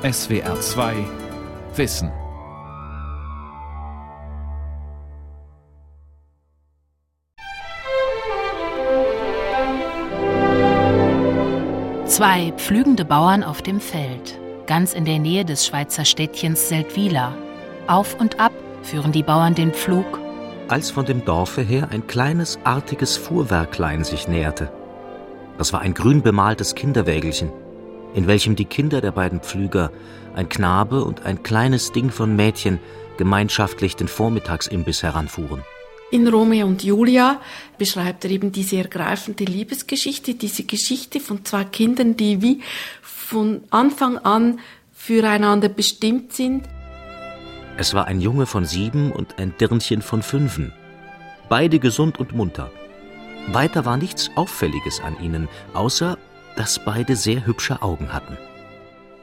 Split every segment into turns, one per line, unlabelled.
SWR 2 Wissen.
Zwei pflügende Bauern auf dem Feld, ganz in der Nähe des Schweizer Städtchens Seldwyla. Auf und ab führen die Bauern den Pflug.
Als von dem Dorfe her ein kleines, artiges Fuhrwerklein sich näherte. Das war ein grün bemaltes Kinderwägelchen, in welchem die Kinder der beiden Pflüger, ein Knabe und ein kleines Ding von Mädchen, gemeinschaftlich den Vormittagsimbiss heranfuhren.
In Romeo und Julia beschreibt er eben diese ergreifende Liebesgeschichte, diese Geschichte von zwei Kindern, die wie von Anfang an füreinander bestimmt sind.
Es war ein Junge von sieben und ein Dirnchen von fünfen. Beide gesund und munter. Weiter war nichts Auffälliges an ihnen, außer dass beide sehr hübsche Augen hatten.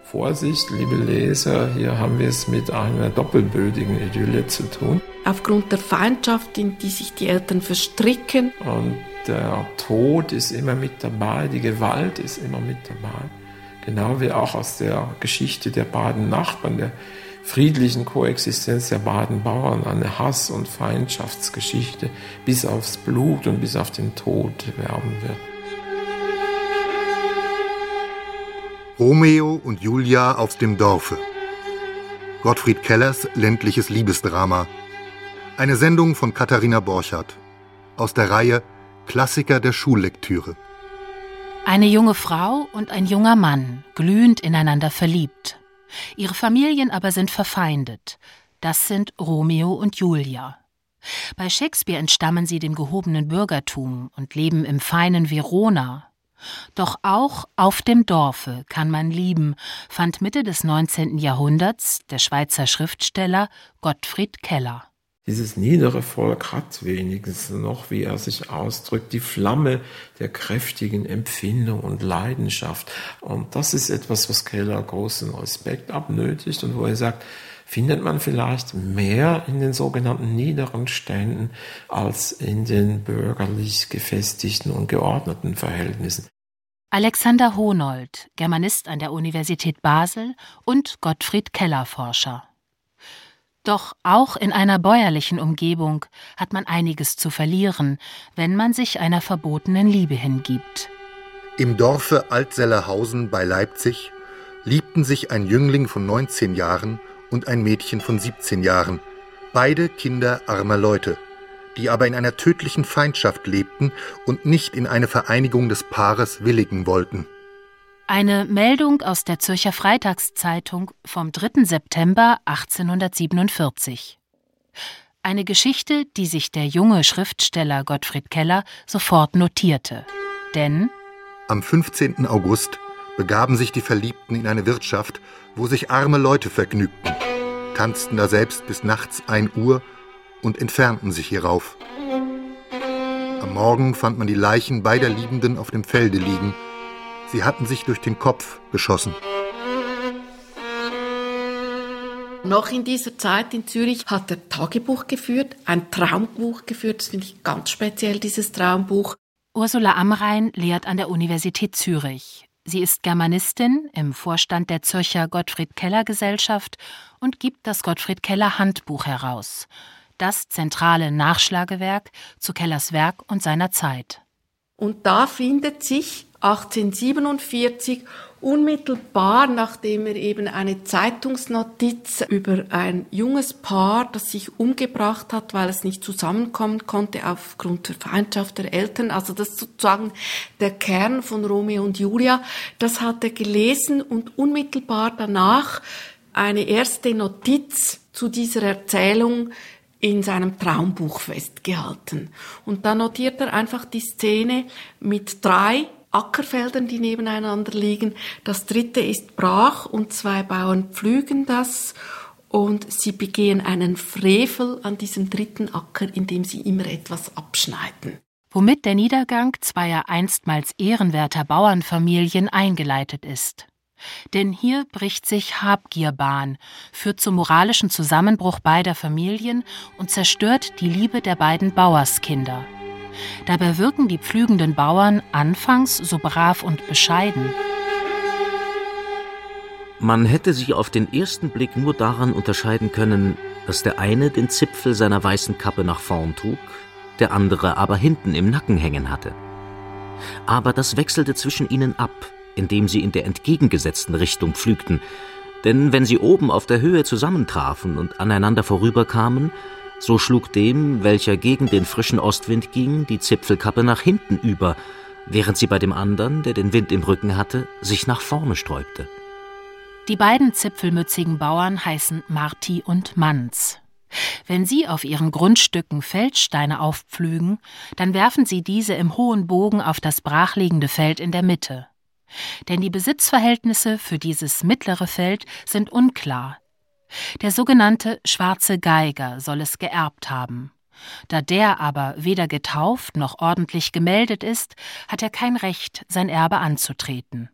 Vorsicht, liebe Leser, hier haben wir es mit einer doppelbödigen Idylle zu tun.
Aufgrund der Feindschaft, in die sich die Eltern verstricken.
Und der Tod ist immer mit dabei, die Gewalt ist immer mit dabei. Genau wie auch aus der Geschichte der beiden Nachbarn, der friedlichen Koexistenz der beiden Bauern, eine Hass- und Feindschaftsgeschichte bis aufs Blut und bis auf den Tod werben wird.
Romeo und Julia aus dem Dorfe. Gottfried Kellers ländliches Liebesdrama. Eine Sendung von Katharina Borchardt. Aus der Reihe Klassiker der Schullektüre.
Eine junge Frau und ein junger Mann, glühend ineinander verliebt. Ihre Familien aber sind verfeindet. Das sind Romeo und Julia. Bei Shakespeare entstammen sie dem gehobenen Bürgertum und leben im feinen Verona, doch auch auf dem Dorfe kann man lieben, fand Mitte des 19. Jahrhunderts der Schweizer Schriftsteller Gottfried Keller.
Dieses niedere Volk hat wenigstens noch, wie er sich ausdrückt, die Flamme der kräftigen Empfindung und Leidenschaft. Und das ist etwas, was Keller großen Respekt abnötigt und wo er sagt, findet man vielleicht mehr in den sogenannten niederen Ständen als in den bürgerlich gefestigten und geordneten Verhältnissen.
Alexander Hohnold, Germanist an der Universität Basel und Gottfried Keller Forscher. Doch auch in einer bäuerlichen Umgebung hat man einiges zu verlieren, wenn man sich einer verbotenen Liebe hingibt.
Im Dorfe Altsellerhausen bei Leipzig liebten sich ein Jüngling von 19 Jahren und ein Mädchen von 17 Jahren, beide Kinder armer Leute, die aber in einer tödlichen Feindschaft lebten und nicht in eine Vereinigung des Paares willigen wollten.
Eine Meldung aus der Zürcher Freitagszeitung vom 3. September 1847. Eine Geschichte, die sich der junge Schriftsteller Gottfried Keller sofort notierte. Denn
am 15. August begaben sich die Verliebten in eine Wirtschaft, wo sich arme Leute vergnügten, tanzten da selbst bis nachts ein Uhr und entfernten sich hierauf. Am Morgen fand man die Leichen beider Liebenden auf dem Felde liegen. Sie hatten sich durch den Kopf geschossen.
Noch in dieser Zeit in Zürich hat er Tagebuch geführt, ein Traumbuch geführt. Das finde ich ganz speziell, dieses Traumbuch.
Ursula Amrein lehrt an der Universität Zürich. Sie ist Germanistin im Vorstand der Zürcher Gottfried Keller Gesellschaft und gibt das Gottfried Keller Handbuch heraus das zentrale Nachschlagewerk zu Kellers Werk und seiner Zeit.
Und da findet sich 1847 unmittelbar nachdem er eben eine Zeitungsnotiz über ein junges Paar, das sich umgebracht hat, weil es nicht zusammenkommen konnte aufgrund der Feindschaft der Eltern, also das sozusagen der Kern von Romeo und Julia, das hat er gelesen und unmittelbar danach eine erste Notiz zu dieser Erzählung in seinem Traumbuch festgehalten. Und dann notiert er einfach die Szene mit drei Ackerfeldern, die nebeneinander liegen. Das dritte ist brach und zwei Bauern pflügen das und sie begehen einen Frevel an diesem dritten Acker, indem sie immer etwas abschneiden.
Womit der Niedergang zweier einstmals ehrenwerter Bauernfamilien eingeleitet ist. Denn hier bricht sich Habgier Bahn, führt zum moralischen Zusammenbruch beider Familien und zerstört die Liebe der beiden Bauerskinder. Dabei wirken die pflügenden Bauern anfangs so brav und bescheiden.
Man hätte sie auf den ersten Blick nur daran unterscheiden können, dass der eine den Zipfel seiner weißen Kappe nach vorn trug, der andere aber hinten im Nacken hängen hatte. Aber das wechselte zwischen ihnen ab, indem sie in der entgegengesetzten Richtung pflügten, denn wenn sie oben auf der Höhe zusammentrafen und aneinander vorüberkamen, so schlug dem, welcher gegen den frischen Ostwind ging, die Zipfelkappe nach hinten über, während sie bei dem anderen, der den Wind im Rücken hatte, sich nach vorne sträubte.
Die beiden zipfelmützigen Bauern heißen Marti und Manz. Wenn sie auf ihren Grundstücken Feldsteine aufpflügen, dann werfen sie diese im hohen Bogen auf das brachliegende Feld in der Mitte. Denn die Besitzverhältnisse für dieses mittlere Feld sind unklar. Der sogenannte schwarze Geiger soll es geerbt haben. Da der aber weder getauft noch ordentlich gemeldet ist, hat er kein Recht, sein Erbe anzutreten.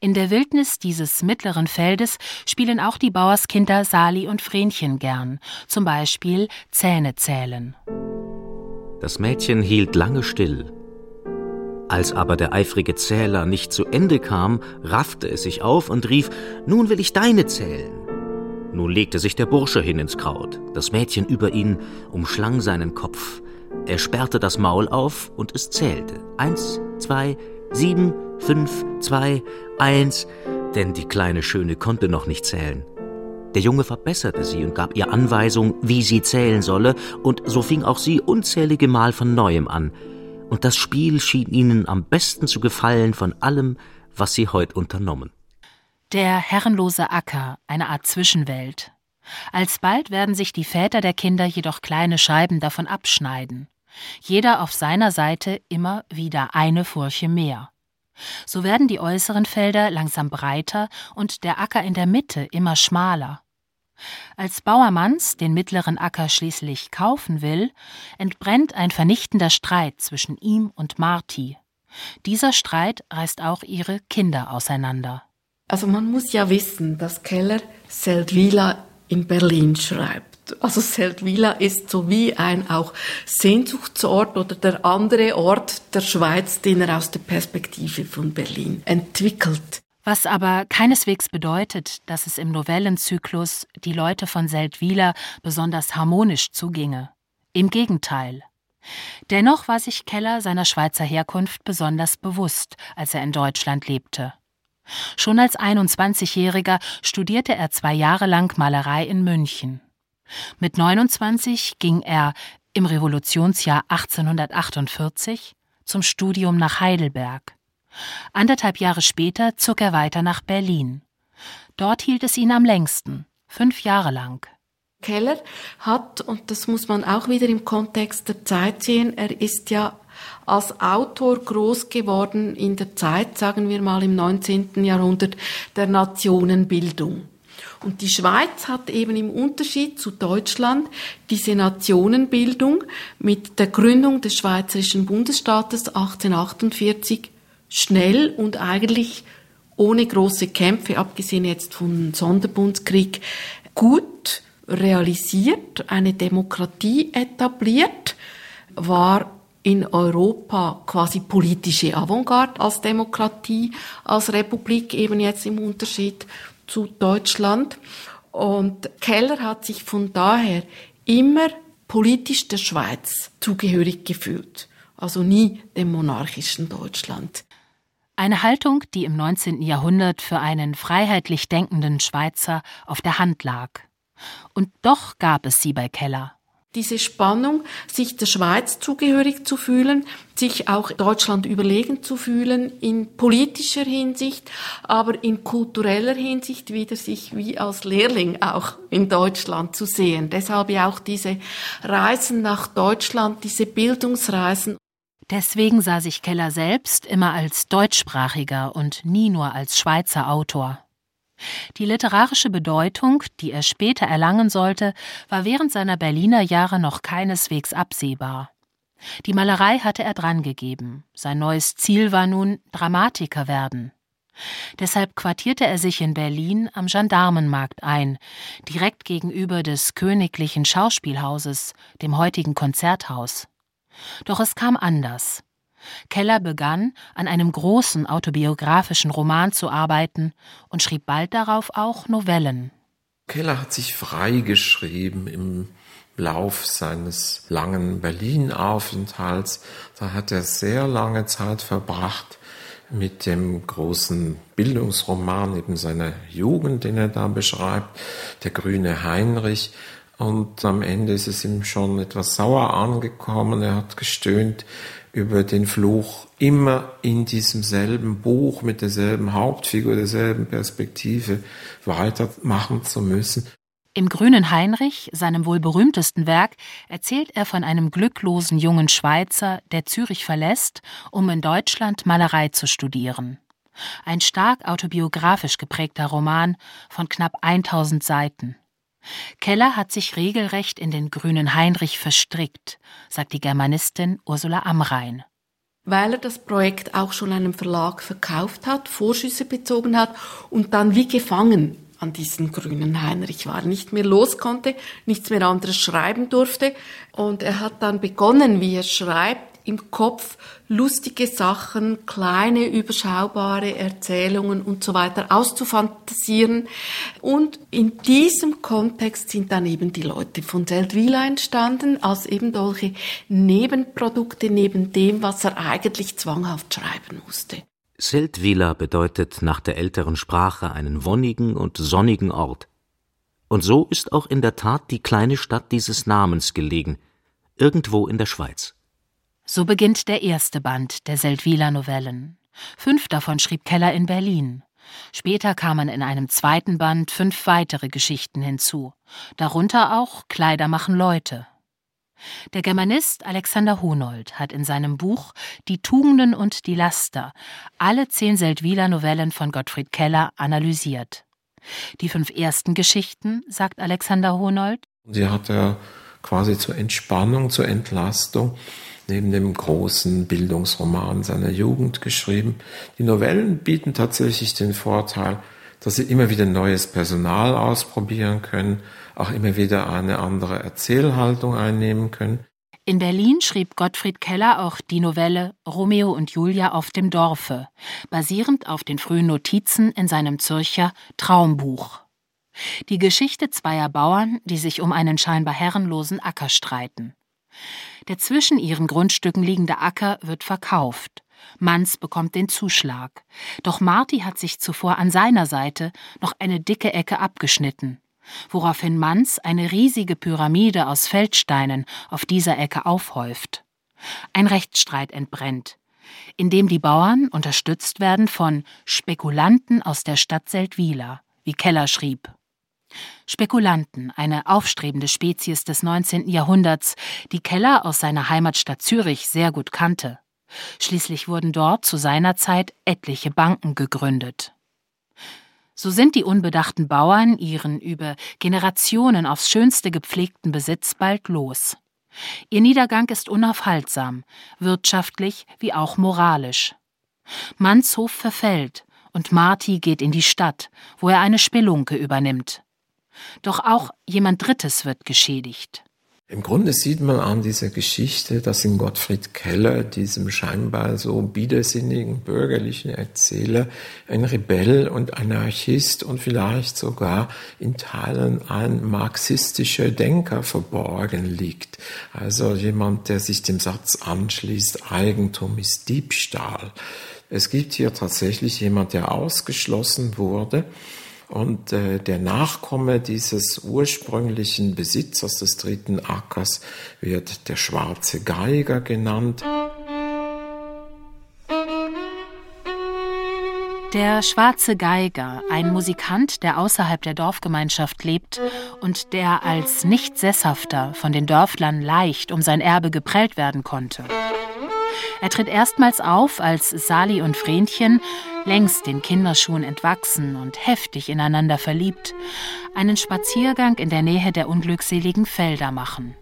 In der Wildnis dieses mittleren Feldes spielen auch die Bauerskinder Sali und Vrenchen gern, zum Beispiel Zähne zählen.
Das Mädchen hielt lange still. Als aber der eifrige Zähler nicht zu Ende kam, raffte es sich auf und rief, Nun will ich deine zählen. Nun legte sich der Bursche hin ins Kraut, das Mädchen über ihn umschlang seinen Kopf. Er sperrte das Maul auf und es zählte. Eins, zwei, sieben, fünf, zwei, eins, denn die kleine Schöne konnte noch nicht zählen. Der Junge verbesserte sie und gab ihr Anweisung, wie sie zählen solle, und so fing auch sie unzählige Mal von neuem an. Und das Spiel schien ihnen am besten zu gefallen von allem, was sie heut unternommen.
Der herrenlose Acker, eine Art Zwischenwelt. Alsbald werden sich die Väter der Kinder jedoch kleine Scheiben davon abschneiden. Jeder auf seiner Seite immer wieder eine Furche mehr. So werden die äußeren Felder langsam breiter und der Acker in der Mitte immer schmaler. Als Bauermanns den mittleren Acker schließlich kaufen will, entbrennt ein vernichtender Streit zwischen ihm und Marti. Dieser Streit reißt auch ihre Kinder auseinander.
Also man muss ja wissen, dass Keller Seldwyla in Berlin schreibt. Also Seldwyla ist so wie ein auch Sehnsuchtsort oder der andere Ort der Schweiz, den er aus der Perspektive von Berlin entwickelt.
Was aber keineswegs bedeutet, dass es im Novellenzyklus die Leute von Seldwyla besonders harmonisch zuginge. Im Gegenteil. Dennoch war sich Keller seiner Schweizer Herkunft besonders bewusst, als er in Deutschland lebte. Schon als 21-Jähriger studierte er zwei Jahre lang Malerei in München. Mit 29 ging er im Revolutionsjahr 1848 zum Studium nach Heidelberg. Anderthalb Jahre später zog er weiter nach Berlin. Dort hielt es ihn am längsten, fünf Jahre lang.
Keller hat, und das muss man auch wieder im Kontext der Zeit sehen, er ist ja als Autor groß geworden in der Zeit, sagen wir mal im 19. Jahrhundert, der Nationenbildung. Und die Schweiz hat eben im Unterschied zu Deutschland diese Nationenbildung mit der Gründung des Schweizerischen Bundesstaates 1848 schnell und eigentlich ohne große Kämpfe, abgesehen jetzt vom Sonderbundskrieg, gut realisiert, eine Demokratie etabliert, war in Europa quasi politische Avantgarde als Demokratie, als Republik, eben jetzt im Unterschied zu Deutschland. Und Keller hat sich von daher immer politisch der Schweiz zugehörig gefühlt, also nie dem monarchischen Deutschland.
Eine Haltung, die im 19. Jahrhundert für einen freiheitlich denkenden Schweizer auf der Hand lag. Und doch gab es sie bei Keller
diese Spannung, sich der Schweiz zugehörig zu fühlen, sich auch Deutschland überlegen zu fühlen, in politischer Hinsicht, aber in kultureller Hinsicht wieder sich wie als Lehrling auch in Deutschland zu sehen. Deshalb ja auch diese Reisen nach Deutschland, diese Bildungsreisen.
Deswegen sah sich Keller selbst immer als deutschsprachiger und nie nur als Schweizer Autor. Die literarische Bedeutung, die er später erlangen sollte, war während seiner Berliner Jahre noch keineswegs absehbar. Die Malerei hatte er drangegeben. Sein neues Ziel war nun Dramatiker werden. Deshalb quartierte er sich in Berlin am Gendarmenmarkt ein, direkt gegenüber des Königlichen Schauspielhauses, dem heutigen Konzerthaus. Doch es kam anders. Keller begann, an einem großen autobiografischen Roman zu arbeiten und schrieb bald darauf auch Novellen.
Keller hat sich freigeschrieben im Lauf seines langen Berlin-Aufenthalts. Da hat er sehr lange Zeit verbracht mit dem großen Bildungsroman eben seiner Jugend, den er da beschreibt, der grüne Heinrich. Und am Ende ist es ihm schon etwas sauer angekommen. Er hat gestöhnt über den Fluch, immer in diesem selben Buch mit derselben Hauptfigur, derselben Perspektive weitermachen zu müssen.
Im Grünen Heinrich, seinem wohl berühmtesten Werk, erzählt er von einem glücklosen jungen Schweizer, der Zürich verlässt, um in Deutschland Malerei zu studieren. Ein stark autobiografisch geprägter Roman von knapp 1000 Seiten. Keller hat sich regelrecht in den Grünen Heinrich verstrickt, sagt die Germanistin Ursula Amrein.
Weil er das Projekt auch schon einem Verlag verkauft hat, Vorschüsse bezogen hat und dann wie gefangen an diesen grünen Heinrich war, nicht mehr los konnte, nichts mehr anderes schreiben durfte. Und er hat dann begonnen, wie er schreibt, im Kopf lustige Sachen, kleine, überschaubare Erzählungen und so weiter auszufantasieren. Und in diesem Kontext sind dann eben die Leute von Seldwyla entstanden, als eben solche Nebenprodukte neben dem, was er eigentlich zwanghaft schreiben musste.
Seldwyla bedeutet nach der älteren Sprache einen wonnigen und sonnigen Ort. Und so ist auch in der Tat die kleine Stadt dieses Namens gelegen, irgendwo in der Schweiz.
So beginnt der erste Band der Seldwyler Novellen. Fünf davon schrieb Keller in Berlin. Später kamen in einem zweiten Band fünf weitere Geschichten hinzu, darunter auch Kleider machen Leute. Der Germanist Alexander Honold hat in seinem Buch Die Tugenden und die Laster alle zehn Seldwyler Novellen von Gottfried Keller analysiert. Die fünf ersten Geschichten, sagt Alexander Honold,
sie hat er quasi zur Entspannung, zur Entlastung neben dem großen Bildungsroman seiner Jugend geschrieben. Die Novellen bieten tatsächlich den Vorteil, dass sie immer wieder neues Personal ausprobieren können, auch immer wieder eine andere Erzählhaltung einnehmen können.
In Berlin schrieb Gottfried Keller auch die Novelle Romeo und Julia auf dem Dorfe, basierend auf den frühen Notizen in seinem Zürcher Traumbuch. Die Geschichte zweier Bauern, die sich um einen scheinbar herrenlosen Acker streiten. Der zwischen ihren Grundstücken liegende Acker wird verkauft. Manz bekommt den Zuschlag. Doch Marti hat sich zuvor an seiner Seite noch eine dicke Ecke abgeschnitten woraufhin Manz eine riesige Pyramide aus Feldsteinen auf dieser Ecke aufhäuft. Ein Rechtsstreit entbrennt, in dem die Bauern unterstützt werden von Spekulanten aus der Stadt Seldwyla, wie Keller schrieb. Spekulanten, eine aufstrebende Spezies des 19. Jahrhunderts, die Keller aus seiner Heimatstadt Zürich sehr gut kannte. Schließlich wurden dort zu seiner Zeit etliche Banken gegründet. So sind die unbedachten Bauern ihren über Generationen aufs schönste gepflegten Besitz bald los. Ihr Niedergang ist unaufhaltsam, wirtschaftlich wie auch moralisch. Mannshof verfällt und Marti geht in die Stadt, wo er eine Spelunke übernimmt. Doch auch jemand Drittes wird geschädigt.
Im Grunde sieht man an dieser Geschichte, dass in Gottfried Keller, diesem scheinbar so widersinnigen bürgerlichen Erzähler, ein Rebell und Anarchist und vielleicht sogar in Teilen ein marxistischer Denker verborgen liegt. Also jemand, der sich dem Satz anschließt, Eigentum ist Diebstahl. Es gibt hier tatsächlich jemand, der ausgeschlossen wurde und äh, der Nachkomme dieses ursprünglichen Besitzers des dritten Ackers wird der schwarze Geiger genannt.
Der schwarze Geiger, ein Musikant, der außerhalb der Dorfgemeinschaft lebt und der als nicht sesshafter von den Dörflern leicht um sein Erbe geprellt werden konnte. Er tritt erstmals auf, als Sali und Vrenchen, längst den Kinderschuhen entwachsen und heftig ineinander verliebt, einen Spaziergang in der Nähe der unglückseligen Felder machen.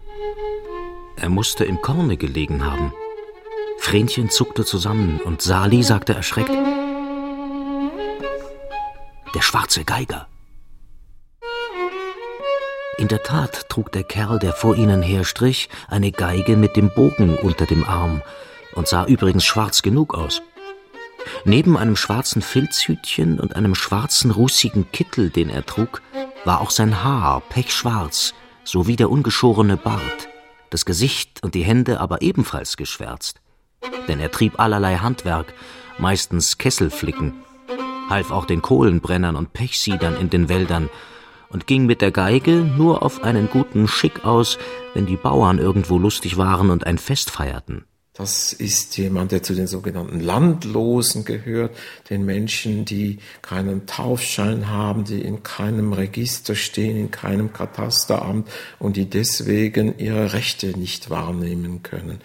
Er musste im Korne gelegen haben. Vrenchen zuckte zusammen und Sali sagte erschreckt: Der schwarze Geiger. In der Tat trug der Kerl, der vor ihnen herstrich, eine Geige mit dem Bogen unter dem Arm und sah übrigens schwarz genug aus. Neben einem schwarzen Filzhütchen und einem schwarzen rußigen Kittel, den er trug, war auch sein Haar pechschwarz, sowie der ungeschorene Bart, das Gesicht und die Hände aber ebenfalls geschwärzt. Denn er trieb allerlei Handwerk, meistens Kesselflicken, half auch den Kohlenbrennern und Pechsiedern in den Wäldern und ging mit der Geige nur auf einen guten Schick aus, wenn die Bauern irgendwo lustig waren und ein Fest feierten.
Das ist jemand, der zu den sogenannten Landlosen gehört, den Menschen, die keinen Taufschein haben, die in keinem Register stehen, in keinem Katasteramt und die deswegen ihre Rechte nicht wahrnehmen können.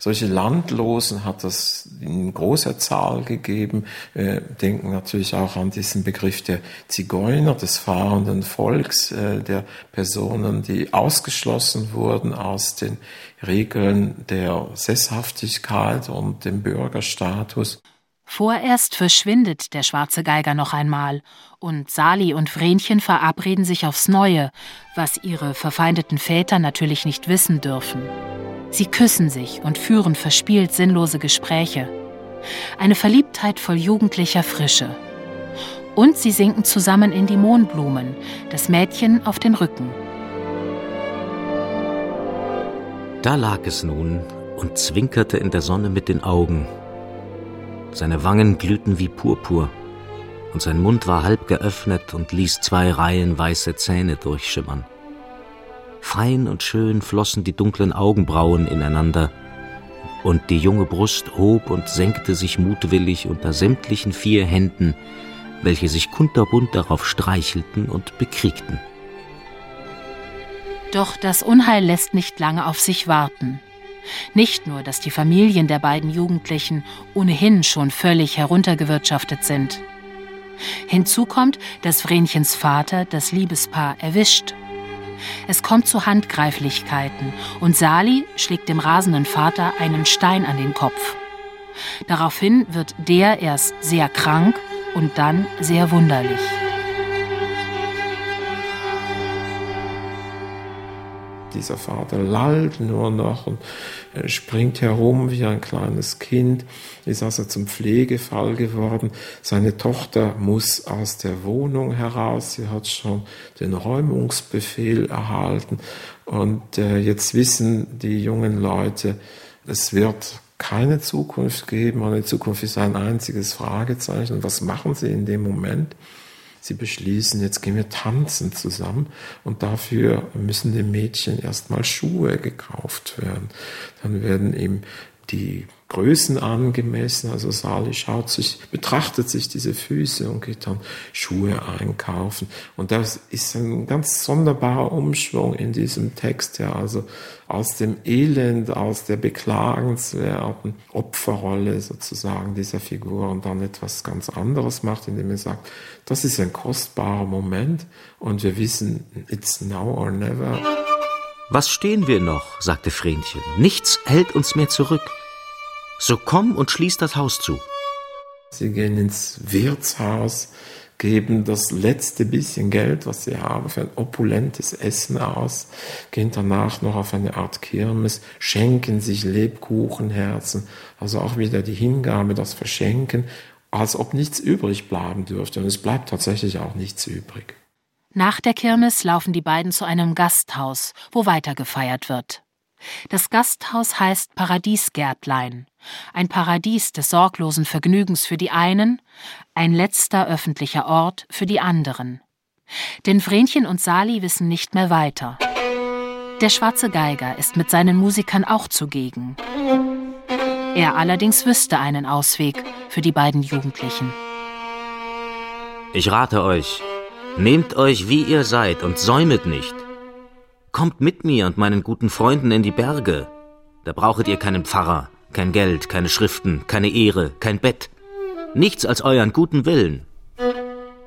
Solche Landlosen hat es in großer Zahl gegeben. Wir denken natürlich auch an diesen Begriff der Zigeuner, des fahrenden Volks, äh, der Personen, die ausgeschlossen wurden aus den Regeln der Sesshaftigkeit und dem Bürgerstatus.
Vorerst verschwindet der schwarze Geiger noch einmal, und Sali und Vrenchen verabreden sich aufs Neue, was ihre verfeindeten Väter natürlich nicht wissen dürfen. Sie küssen sich und führen verspielt sinnlose Gespräche. Eine Verliebtheit voll jugendlicher Frische. Und sie sinken zusammen in die Mohnblumen, das Mädchen auf den Rücken.
Da lag es nun und zwinkerte in der Sonne mit den Augen. Seine Wangen glühten wie Purpur, und sein Mund war halb geöffnet und ließ zwei Reihen weiße Zähne durchschimmern. Fein und schön flossen die dunklen Augenbrauen ineinander, und die junge Brust hob und senkte sich mutwillig unter sämtlichen vier Händen, welche sich kunterbunt darauf streichelten und bekriegten.
Doch das Unheil lässt nicht lange auf sich warten. Nicht nur, dass die Familien der beiden Jugendlichen ohnehin schon völlig heruntergewirtschaftet sind. Hinzu kommt, dass Vrenchens Vater das Liebespaar erwischt es kommt zu Handgreiflichkeiten und Sali schlägt dem rasenden Vater einen Stein an den Kopf. Daraufhin wird der erst sehr krank und dann sehr wunderlich.
Dieser Vater lallt nur noch und springt herum wie ein kleines Kind, ist also zum Pflegefall geworden. Seine Tochter muss aus der Wohnung heraus, sie hat schon den Räumungsbefehl erhalten und äh, jetzt wissen die jungen Leute, es wird keine Zukunft geben und die Zukunft ist ein einziges Fragezeichen. Was machen sie in dem Moment? Sie beschließen, jetzt gehen wir tanzen zusammen und dafür müssen dem Mädchen erstmal Schuhe gekauft werden. Dann werden ihm die Größen angemessen. Also Sali schaut sich, betrachtet sich diese Füße und geht dann Schuhe einkaufen. Und das ist ein ganz sonderbarer Umschwung in diesem Text, ja, also aus dem Elend, aus der beklagenswerten Opferrolle sozusagen dieser Figur und dann etwas ganz anderes macht, indem er sagt, das ist ein kostbarer Moment und wir wissen, it's now or never.
Was stehen wir noch? sagte Vrenchen. Nichts hält uns mehr zurück. So komm und schließ das Haus zu.
Sie gehen ins Wirtshaus, geben das letzte bisschen Geld, was sie haben, für ein opulentes Essen aus, gehen danach noch auf eine Art Kirmes, schenken sich Lebkuchenherzen, also auch wieder die Hingabe, das Verschenken, als ob nichts übrig bleiben dürfte. Und es bleibt tatsächlich auch nichts übrig.
Nach der Kirmes laufen die beiden zu einem Gasthaus, wo weiter gefeiert wird. Das Gasthaus heißt Paradiesgärtlein, ein Paradies des sorglosen Vergnügens für die einen, ein letzter öffentlicher Ort für die anderen. Denn Vrenchen und Sali wissen nicht mehr weiter. Der schwarze Geiger ist mit seinen Musikern auch zugegen. Er allerdings wüsste einen Ausweg für die beiden Jugendlichen.
Ich rate euch, nehmt euch wie ihr seid und säumet nicht. Kommt mit mir und meinen guten Freunden in die Berge. Da brauchet ihr keinen Pfarrer, kein Geld, keine Schriften, keine Ehre, kein Bett. Nichts als euren guten Willen.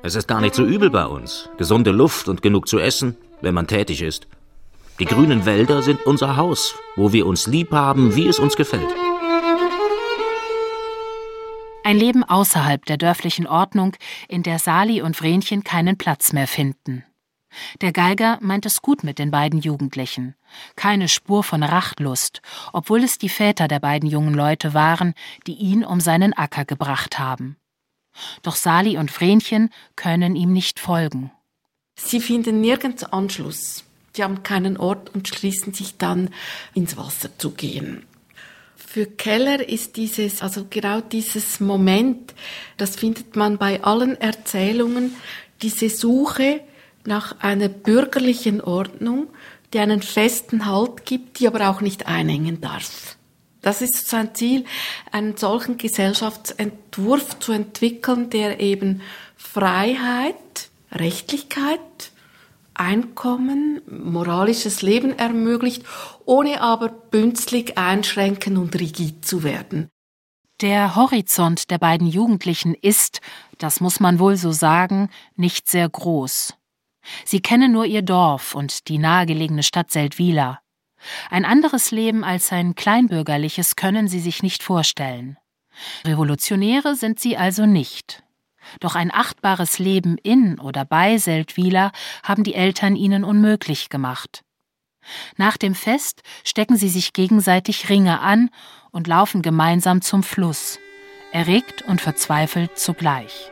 Es ist gar nicht so übel bei uns. Gesunde Luft und genug zu essen, wenn man tätig ist. Die grünen Wälder sind unser Haus, wo wir uns lieb haben, wie es uns gefällt.
Ein Leben außerhalb der dörflichen Ordnung, in der Sali und Vrenchen keinen Platz mehr finden. Der Geiger meint es gut mit den beiden Jugendlichen. Keine Spur von Rachtlust, obwohl es die Väter der beiden jungen Leute waren, die ihn um seinen Acker gebracht haben. Doch Sali und Vrenchen können ihm nicht folgen.
Sie finden nirgends Anschluss. Sie haben keinen Ort und schließen sich dann ins Wasser zu gehen. Für Keller ist dieses, also genau dieses Moment, das findet man bei allen Erzählungen, diese Suche nach einer bürgerlichen Ordnung, die einen festen Halt gibt, die aber auch nicht einengen darf. Das ist sein Ziel, einen solchen Gesellschaftsentwurf zu entwickeln, der eben Freiheit, Rechtlichkeit, Einkommen, moralisches Leben ermöglicht, ohne aber bünzlig einschränken und rigid zu werden.
Der Horizont der beiden Jugendlichen ist, das muss man wohl so sagen, nicht sehr groß. Sie kennen nur ihr Dorf und die nahegelegene Stadt Seldwyla. Ein anderes Leben als ein kleinbürgerliches können sie sich nicht vorstellen. Revolutionäre sind sie also nicht. Doch ein achtbares Leben in oder bei Seldwyla haben die Eltern ihnen unmöglich gemacht. Nach dem Fest stecken sie sich gegenseitig Ringe an und laufen gemeinsam zum Fluss, erregt und verzweifelt zugleich.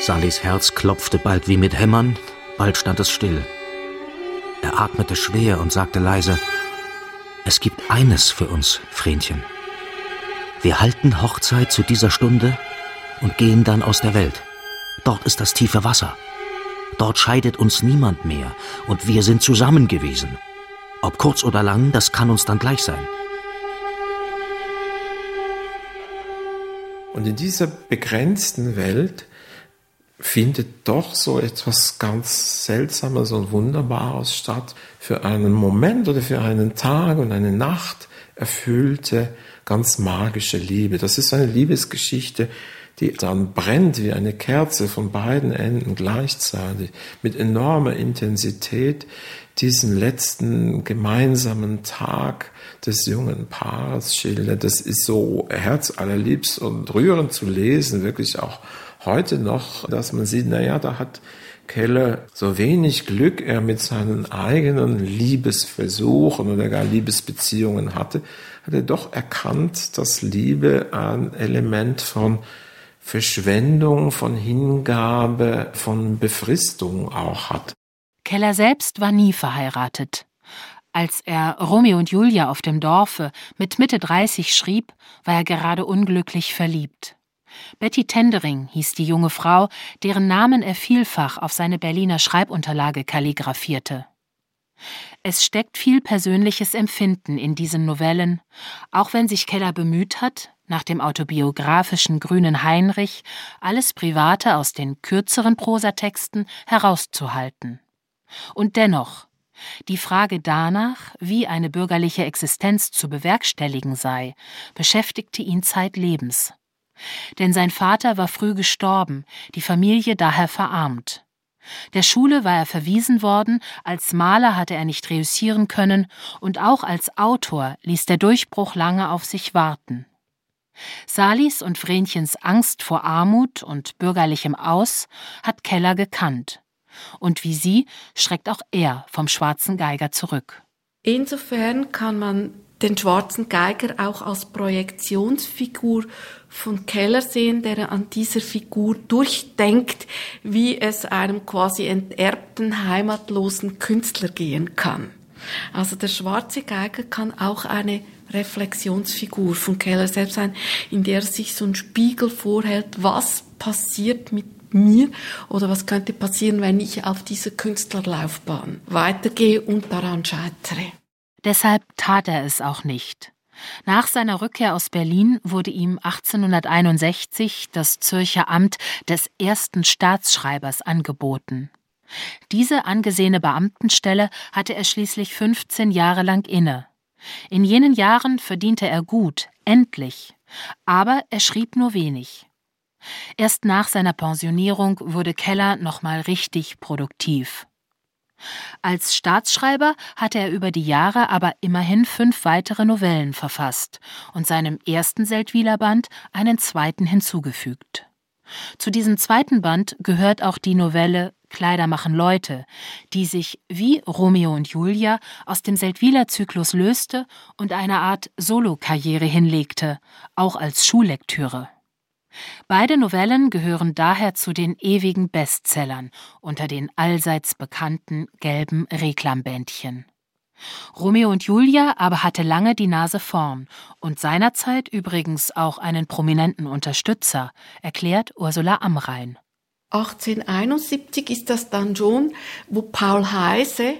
Salis Herz klopfte bald wie mit Hämmern, bald stand es still. Er atmete schwer und sagte leise, es gibt eines für uns, Vrenchen. Wir halten Hochzeit zu dieser Stunde und gehen dann aus der Welt. Dort ist das tiefe Wasser. Dort scheidet uns niemand mehr und wir sind zusammen gewesen. Ob kurz oder lang, das kann uns dann gleich sein.
Und in dieser begrenzten Welt findet doch so etwas ganz Seltsames und Wunderbares statt. Für einen Moment oder für einen Tag und eine Nacht erfüllte, ganz magische Liebe. Das ist eine Liebesgeschichte, die dann brennt wie eine Kerze von beiden Enden gleichzeitig mit enormer Intensität diesen letzten gemeinsamen Tag des jungen Paares schildert. Das ist so herzallerliebst und rührend zu lesen, wirklich auch heute noch, dass man sieht, naja, da hat Keller so wenig Glück er mit seinen eigenen Liebesversuchen oder gar Liebesbeziehungen hatte, hat er doch erkannt, dass Liebe ein Element von Verschwendung, von Hingabe, von Befristung auch hat.
Keller selbst war nie verheiratet. Als er Romeo und Julia auf dem Dorfe mit Mitte 30 schrieb, war er gerade unglücklich verliebt. Betty Tendering hieß die junge Frau, deren Namen er vielfach auf seine Berliner Schreibunterlage kalligraphierte. Es steckt viel persönliches Empfinden in diesen Novellen, auch wenn sich Keller bemüht hat, nach dem autobiografischen Grünen Heinrich alles Private aus den kürzeren Prosatexten herauszuhalten. Und dennoch, die Frage danach, wie eine bürgerliche Existenz zu bewerkstelligen sei, beschäftigte ihn zeitlebens. Denn sein Vater war früh gestorben, die Familie daher verarmt. Der Schule war er verwiesen worden, als Maler hatte er nicht reüssieren können, und auch als Autor ließ der Durchbruch lange auf sich warten. Salis und Vrenchens Angst vor Armut und bürgerlichem Aus hat Keller gekannt. Und wie sie schreckt auch er vom schwarzen Geiger zurück.
Insofern kann man den schwarzen Geiger auch als Projektionsfigur von Keller sehen, der an dieser Figur durchdenkt, wie es einem quasi enterbten, heimatlosen Künstler gehen kann. Also der schwarze Geiger kann auch eine Reflexionsfigur von Keller selbst sein, in der sich so ein Spiegel vorhält, was passiert mit mir oder was könnte passieren, wenn ich auf dieser Künstlerlaufbahn weitergehe und daran scheitere.
Deshalb tat er es auch nicht. Nach seiner Rückkehr aus Berlin wurde ihm 1861 das Zürcher Amt des ersten Staatsschreibers angeboten. Diese angesehene Beamtenstelle hatte er schließlich 15 Jahre lang inne. In jenen Jahren verdiente er gut, endlich, aber er schrieb nur wenig. Erst nach seiner Pensionierung wurde Keller nochmal richtig produktiv. Als Staatsschreiber hatte er über die Jahre aber immerhin fünf weitere Novellen verfasst und seinem ersten Seldwyler Band einen zweiten hinzugefügt. Zu diesem zweiten Band gehört auch die Novelle Kleider machen Leute, die sich wie Romeo und Julia aus dem Seldwyler Zyklus löste und eine Art Solokarriere hinlegte, auch als Schullektüre. Beide Novellen gehören daher zu den ewigen Bestsellern unter den allseits bekannten gelben Reklambändchen. Romeo und Julia aber hatte lange die Nase vorn und seinerzeit übrigens auch einen prominenten Unterstützer, erklärt Ursula Amrein.
1871 ist das dann schon, wo Paul Heise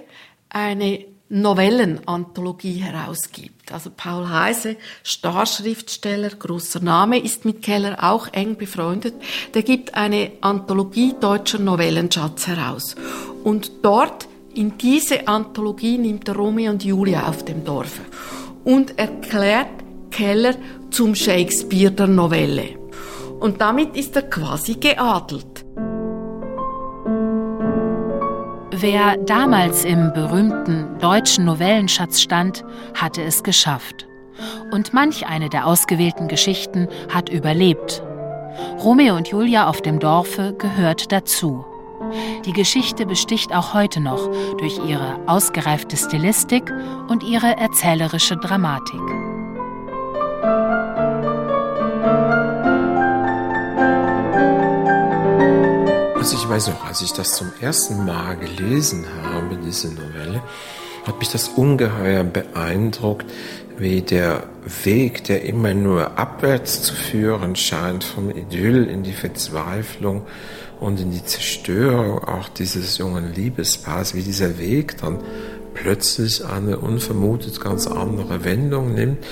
eine Novellenanthologie herausgibt. Also Paul Heise, Starschriftsteller, großer Name, ist mit Keller auch eng befreundet. Der gibt eine Anthologie deutscher Novellenschatz heraus. Und dort in diese Anthologie nimmt er Romeo und Julia auf dem Dorfe und erklärt Keller zum Shakespeare der Novelle. Und damit ist er quasi geadelt.
Wer damals im berühmten deutschen Novellenschatz stand, hatte es geschafft. Und manch eine der ausgewählten Geschichten hat überlebt. Romeo und Julia auf dem Dorfe gehört dazu. Die Geschichte besticht auch heute noch durch ihre ausgereifte Stilistik und ihre erzählerische Dramatik.
Also ich weiß noch, als ich das zum ersten Mal gelesen habe, diese Novelle, hat mich das ungeheuer beeindruckt, wie der Weg, der immer nur abwärts zu führen scheint, vom Idyll in die Verzweiflung und in die Zerstörung auch dieses jungen Liebespaars, wie dieser Weg dann plötzlich eine unvermutet ganz andere Wendung nimmt.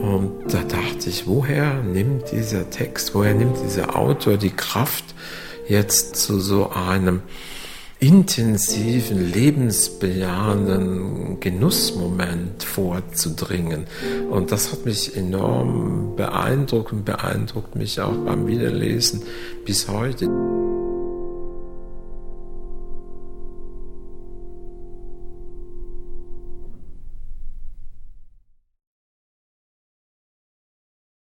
Und da dachte ich, woher nimmt dieser Text, woher nimmt dieser Autor die Kraft, jetzt zu so einem intensiven, lebensbejahenden Genussmoment vorzudringen. Und das hat mich enorm beeindruckt und beeindruckt mich auch beim Wiederlesen bis heute.